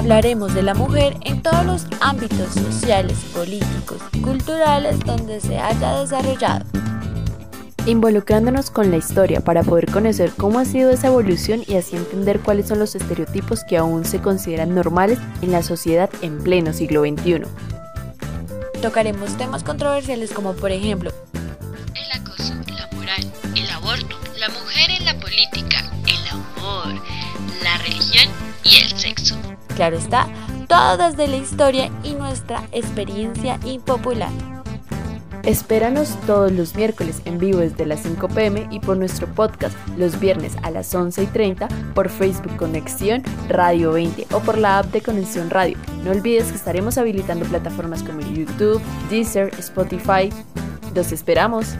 hablaremos de la mujer en todos los ámbitos sociales, políticos y culturales donde se haya desarrollado. Involucrándonos con la historia para poder conocer cómo ha sido esa evolución y así entender cuáles son los estereotipos que aún se consideran normales en la sociedad en pleno siglo XXI. Tocaremos temas controversiales como por ejemplo religión y el sexo. Claro está, todo desde la historia y nuestra experiencia impopular. Espéranos todos los miércoles en vivo desde las 5 pm y por nuestro podcast los viernes a las 11 y 30 por Facebook Conexión Radio 20 o por la app de Conexión Radio. No olvides que estaremos habilitando plataformas como YouTube, Deezer, Spotify. Los esperamos.